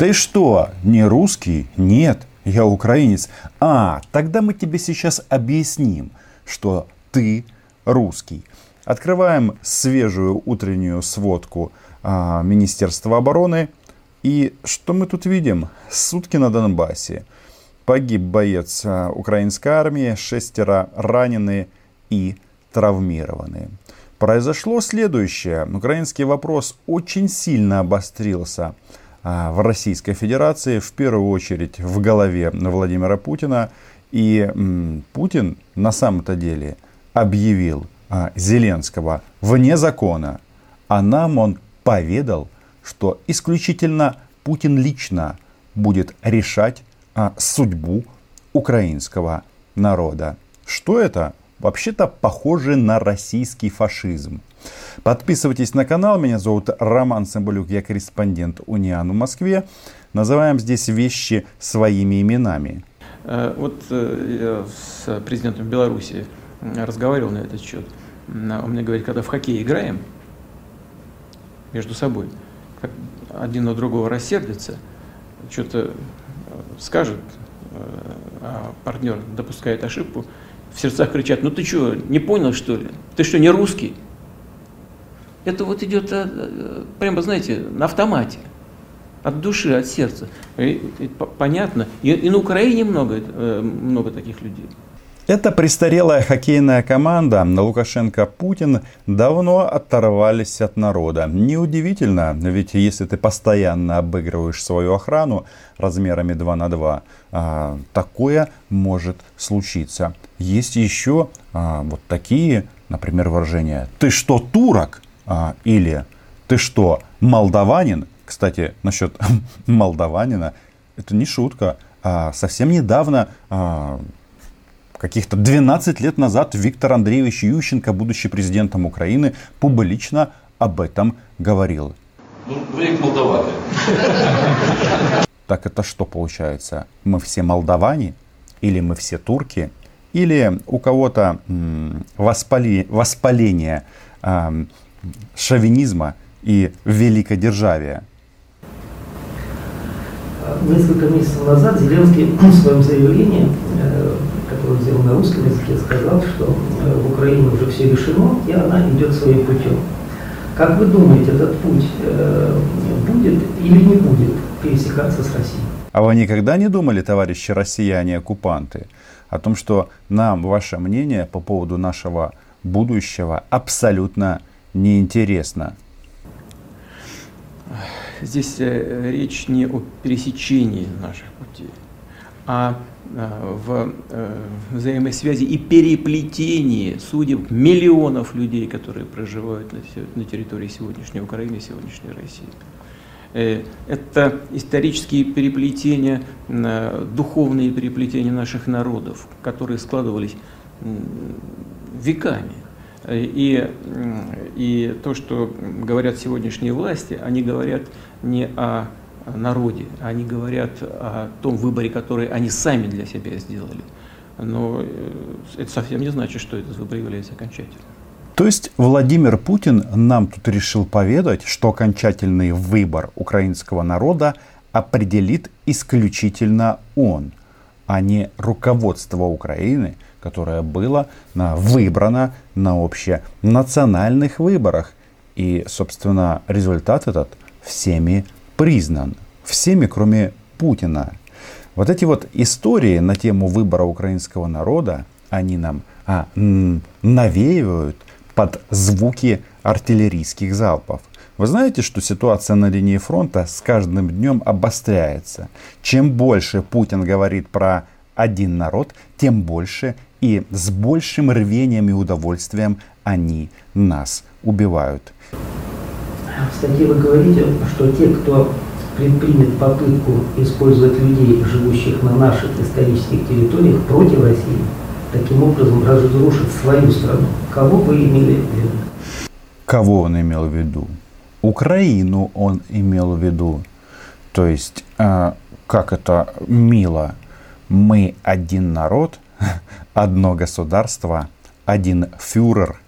Ты что, не русский? Нет, я украинец. А, тогда мы тебе сейчас объясним, что ты русский. Открываем свежую утреннюю сводку а, Министерства обороны. И что мы тут видим? Сутки на Донбассе. Погиб боец а, украинской армии, шестеро ранены и травмированы. Произошло следующее. Украинский вопрос очень сильно обострился в Российской Федерации, в первую очередь в голове Владимира Путина. И Путин на самом-то деле объявил а, Зеленского вне закона, а нам он поведал, что исключительно Путин лично будет решать а, судьбу украинского народа. Что это? Вообще-то похоже на российский фашизм. Подписывайтесь на канал. Меня зовут Роман Самбалюк. Я корреспондент Униан в Москве. Называем здесь вещи своими именами. Э, вот э, я с президентом Беларуси разговаривал на этот счет. Он мне говорит, когда в хоккей играем между собой, как один на другого рассердится, что-то э, скажет, а партнер допускает ошибку, в сердцах кричат, ну ты что, не понял что ли? Ты что, не русский? Это вот идет, э, э, прямо, знаете, на автомате. От души, от сердца. И, и, понятно. И, и на Украине много, э, много таких людей. Эта престарелая хоккейная команда Лукашенко Путин давно оторвались от народа. Неудивительно, ведь если ты постоянно обыгрываешь свою охрану размерами 2 на 2, а, такое может случиться. Есть еще а, вот такие, например, выражения. Ты что, турок? А, или ты что, молдаванин? Кстати, насчет молдаванина, это не шутка. А, совсем недавно а, каких-то 12 лет назад Виктор Андреевич Ющенко, будущий президентом Украины, публично об этом говорил. Ну, вы молдаване. Так это что получается? Мы все молдаване? Или мы все турки? Или у кого-то воспали, воспаление э, шовинизма и великодержавия? Несколько месяцев назад Зеленский в своем заявлении э, который сделал на русском языке, сказал, что э, в Украине уже все решено, и она идет своим путем. Как вы думаете, этот путь э, будет или не будет пересекаться с Россией? А вы никогда не думали, товарищи россияне-оккупанты, о том, что нам ваше мнение по поводу нашего будущего абсолютно неинтересно? Здесь э, речь не о пересечении наших путей, а Э, в э, взаимосвязи и переплетении судеб миллионов людей, которые проживают на, территории сегодняшней Украины сегодняшней России. Это исторические переплетения, духовные переплетения наших народов, которые складывались веками. И, и то, что говорят сегодняшние власти, они говорят не о народе, они говорят о том выборе, который они сами для себя сделали. Но э, это совсем не значит, что этот выбор является окончательным. То есть Владимир Путин нам тут решил поведать, что окончательный выбор украинского народа определит исключительно он, а не руководство Украины, которое было выбрано на общенациональных выборах. И, собственно, результат этот всеми признан всеми, кроме Путина. Вот эти вот истории на тему выбора украинского народа, они нам а, навеивают под звуки артиллерийских залпов. Вы знаете, что ситуация на линии фронта с каждым днем обостряется. Чем больше Путин говорит про один народ, тем больше и с большим рвением и удовольствием они нас убивают. В статье вы говорите, что те, кто предпримет попытку использовать людей, живущих на наших исторических территориях, против России, таким образом разрушит свою страну. Кого вы имели в виду? Кого он имел в виду? Украину он имел в виду. То есть, э, как это мило, мы один народ, одно государство, один фюрер,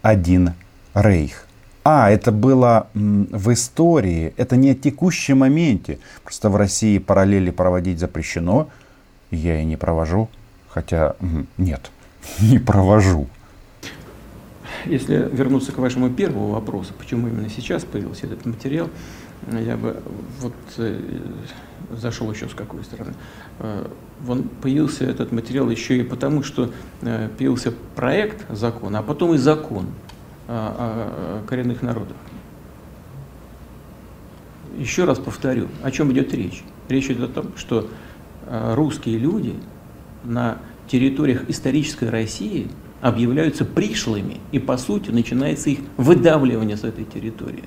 один рейх. А, это было в истории, это не о текущем моменте. Просто в России параллели проводить запрещено. Я и не провожу. Хотя, нет, не провожу. Если вернуться к вашему первому вопросу, почему именно сейчас появился этот материал, я бы вот э, зашел еще с какой стороны. Э, он появился этот материал еще и потому, что э, появился проект закона, а потом и закон о, коренных народах. Еще раз повторю, о чем идет речь. Речь идет о том, что русские люди на территориях исторической России объявляются пришлыми, и по сути начинается их выдавливание с этой территории.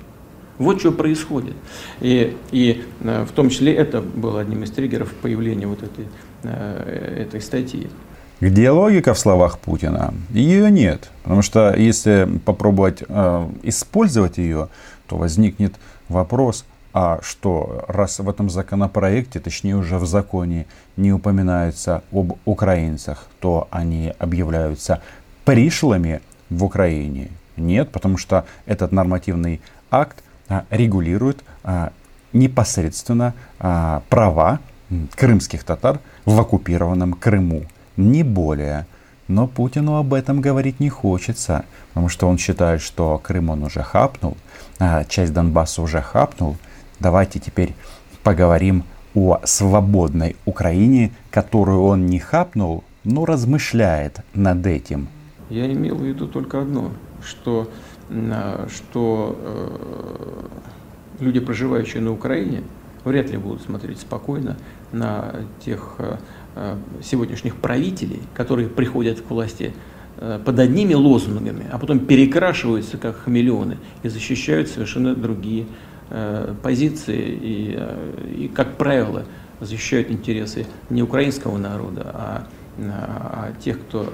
Вот что происходит. И, и э, в том числе это было одним из триггеров появления вот этой, э, этой статьи. Где логика в словах Путина? Ее нет. Потому что если попробовать э, использовать ее, то возникнет вопрос, а что, раз в этом законопроекте, точнее уже в законе, не упоминается об украинцах, то они объявляются пришлыми в Украине? Нет, потому что этот нормативный акт регулирует а, непосредственно а, права крымских татар в оккупированном Крыму. Не более. Но Путину об этом говорить не хочется, потому что он считает, что Крым он уже хапнул, часть Донбасса уже хапнул. Давайте теперь поговорим о свободной Украине, которую он не хапнул, но размышляет над этим. Я имел в виду только одно, что что э, люди, проживающие на Украине, вряд ли будут смотреть спокойно на тех э, э, сегодняшних правителей, которые приходят к власти под одними лозунгами, а потом перекрашиваются как хамелеоны и защищают совершенно другие позиции и, и как правило, защищают интересы не украинского народа, а а тех, кто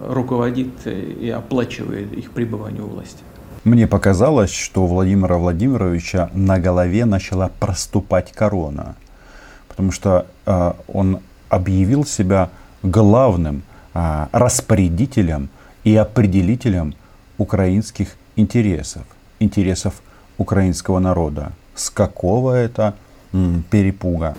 руководит и оплачивает их пребывание у власти. Мне показалось, что у Владимира Владимировича на голове начала проступать корона, потому что э, он объявил себя главным э, распорядителем и определителем украинских интересов, интересов украинского народа. С какого это м, перепуга?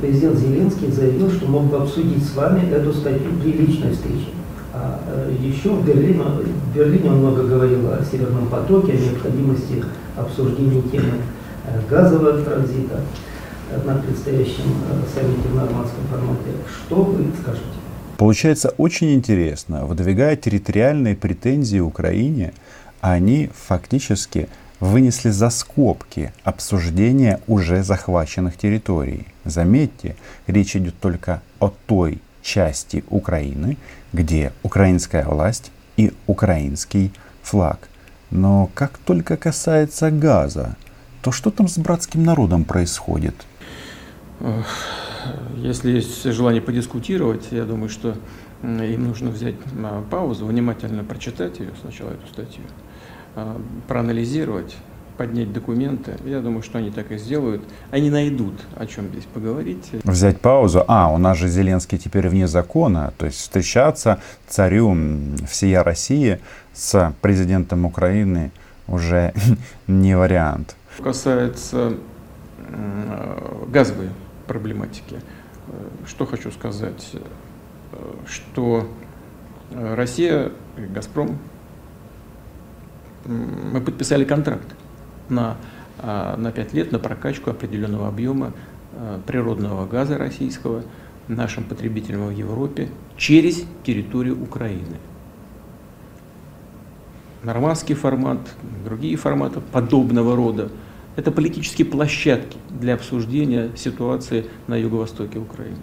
Президент Зеленский заявил, что мог бы обсудить с вами эту статью при личной встрече. А э, еще в Берлине, в Берлине он много говорил о Северном потоке, о необходимости обсуждения темы э, газового транзита на предстоящем э, саммите в нормандском формате. Что вы скажете? Получается очень интересно. Выдвигая территориальные претензии Украине, они фактически вынесли за скобки обсуждения уже захваченных территорий. Заметьте, речь идет только о той части Украины, где украинская власть и украинский флаг. Но как только касается газа, то что там с братским народом происходит? Если есть желание подискутировать, я думаю, что им нужно взять а, паузу, внимательно прочитать ее, сначала эту статью, а, проанализировать, поднять документы. Я думаю, что они так и сделают. Они найдут, о чем здесь поговорить. Взять паузу. А, у нас же Зеленский теперь вне закона. То есть встречаться царю всея России с президентом Украины уже не вариант. Касается газовой проблематики. Что хочу сказать, что Россия, Газпром, мы подписали контракт на, а, на 5 лет на прокачку определенного объема а, природного газа российского нашим потребителям в Европе через территорию Украины. Нормандский формат, другие форматы подобного рода – это политические площадки для обсуждения ситуации на юго-востоке Украины.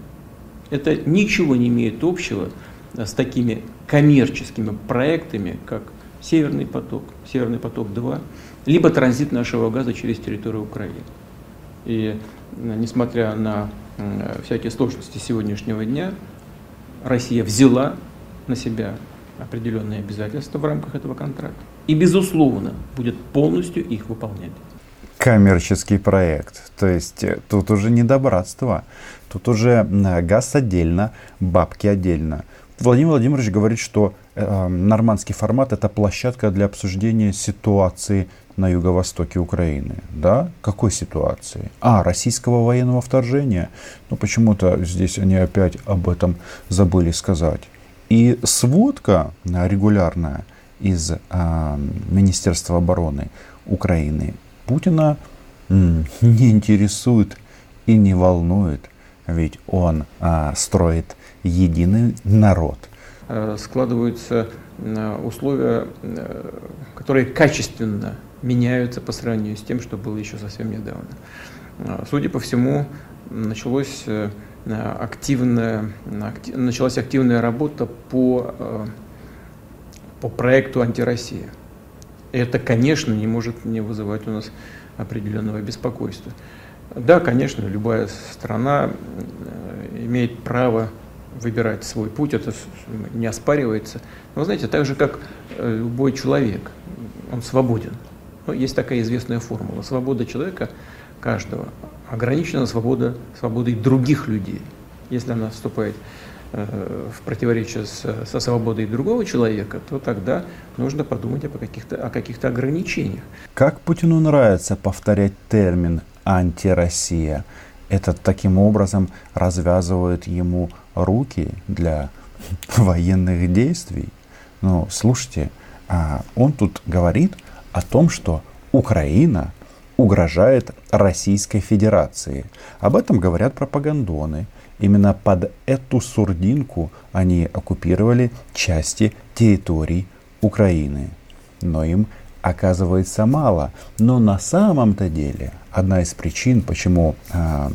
Это ничего не имеет общего с такими коммерческими проектами, как Северный поток, Северный поток-2, либо транзит нашего газа через территорию Украины. И э, несмотря на э, всякие сложности сегодняшнего дня, Россия взяла на себя определенные обязательства в рамках этого контракта и, безусловно, будет полностью их выполнять. Коммерческий проект. То есть э, тут уже не добратство. Тут уже газ отдельно, бабки отдельно. Владимир Владимирович говорит, что э, нормандский формат это площадка для обсуждения ситуации на юго-востоке Украины. Да? Какой ситуации? А, российского военного вторжения. Ну, почему-то здесь они опять об этом забыли сказать. И сводка регулярная из э, Министерства обороны Украины Путина м, не интересует и не волнует, ведь он э, строит единый народ. Э, складываются э, условия, э, которые качественно меняются по сравнению с тем, что было еще совсем недавно. Судя по всему, началось активная, началась активная работа по, по проекту «Антироссия». Это, конечно, не может не вызывать у нас определенного беспокойства. Да, конечно, любая страна имеет право выбирать свой путь, это не оспаривается. Но вы знаете, так же, как э, любой человек, он свободен. Ну, есть такая известная формула. Свобода человека каждого ограничена свобода, свободой других людей. Если она вступает э, в противоречие с, со свободой другого человека, то тогда нужно подумать о каких-то, о каких-то ограничениях. Как Путину нравится повторять термин «антироссия»? Это таким образом развязывает ему руки для военных действий. Но слушайте, а он тут говорит о том, что Украина угрожает Российской Федерации. Об этом говорят пропагандоны. Именно под эту сурдинку они оккупировали части территорий Украины. Но им оказывается мало. Но на самом-то деле одна из причин, почему э,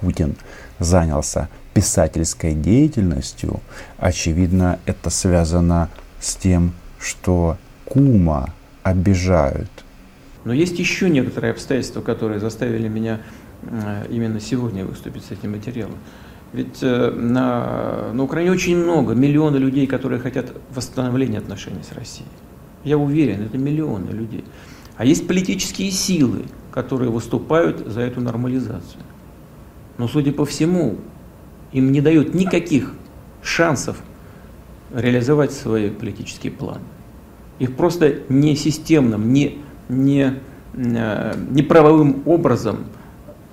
Путин занялся писательской деятельностью, очевидно, это связано с тем, что кума обижают. Но есть еще некоторые обстоятельства, которые заставили меня э, именно сегодня выступить с этим материалом. Ведь э, на, на Украине очень много, миллионы людей, которые хотят восстановления отношений с Россией. Я уверен, это миллионы людей. А есть политические силы, которые выступают за эту нормализацию. Но, судя по всему, им не дают никаких шансов реализовать свои политические планы. Их просто не системным, не, не, э, не правовым образом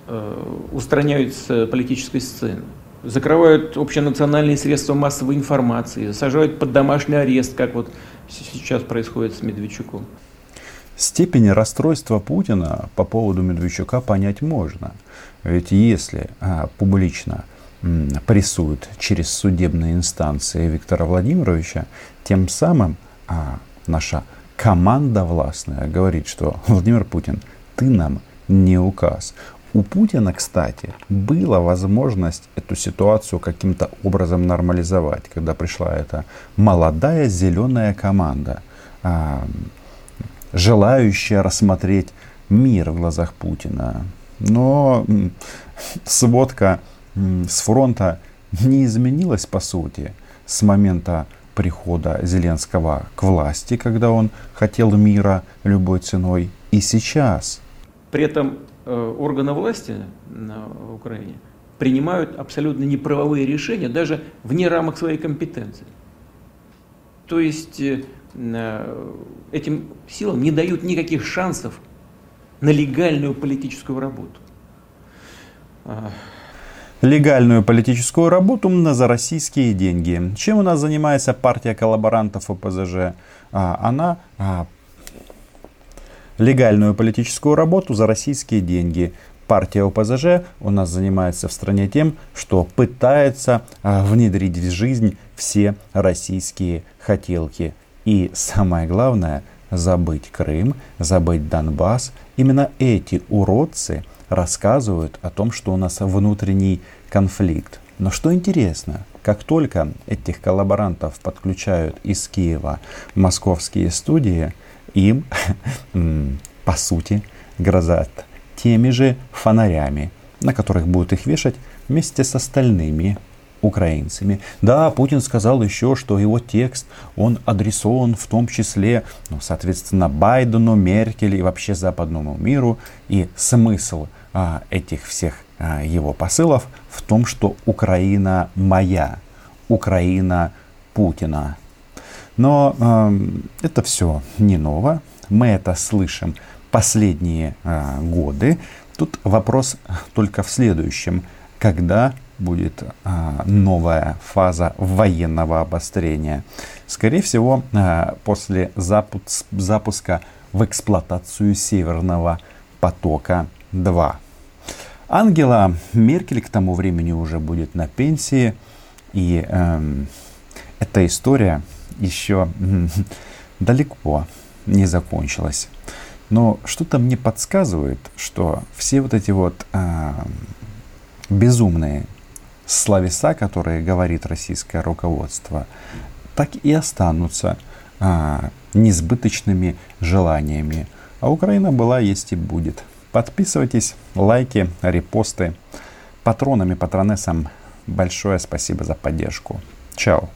э, устраняют с политической сцены. Закрывают общенациональные средства массовой информации, сажают под домашний арест, как вот сейчас происходит с Медведчуком. Степень расстройства Путина по поводу Медведчука понять можно. Ведь если а, публично м, прессуют через судебные инстанции Виктора Владимировича, тем самым а, наша команда властная говорит, что Владимир Путин, ты нам не указ. У Путина, кстати, была возможность эту ситуацию каким-то образом нормализовать, когда пришла эта молодая зеленая команда, а, желающая рассмотреть мир в глазах Путина. Но сводка с фронта не изменилась по сути с момента прихода Зеленского к власти, когда он хотел мира любой ценой, и сейчас. При этом Э, органы власти на Украине принимают абсолютно неправовые решения, даже вне рамок своей компетенции. То есть э, э, этим силам не дают никаких шансов на легальную политическую работу. Легальную политическую работу за российские деньги. Чем у нас занимается партия коллаборантов ОПЗЖ? А, она а, легальную политическую работу за российские деньги. Партия ОПЗЖ у нас занимается в стране тем, что пытается а, внедрить в жизнь все российские хотелки. И самое главное, забыть Крым, забыть Донбасс. Именно эти уродцы рассказывают о том, что у нас внутренний конфликт. Но что интересно, как только этих коллаборантов подключают из Киева московские студии, им, по сути, грозят теми же фонарями, на которых будут их вешать вместе с остальными украинцами. Да, Путин сказал еще, что его текст, он адресован в том числе, ну, соответственно, Байдену, Меркель и вообще западному миру. И смысл этих всех а, его посылов в том, что Украина моя, Украина Путина. Но э, это все не ново. Мы это слышим последние э, годы. Тут вопрос только в следующем. Когда будет а, новая фаза военного обострения. Скорее всего, а, после запуск, запуска в эксплуатацию Северного потока-2. Ангела Меркель к тому времени уже будет на пенсии. И э, эта история еще э, далеко не закончилась. Но что-то мне подсказывает, что все вот эти вот э, безумные словеса, которые говорит российское руководство, так и останутся а, несбыточными желаниями. А Украина была, есть и будет. Подписывайтесь, лайки, репосты. Патронам и патронессам большое спасибо за поддержку. Чао.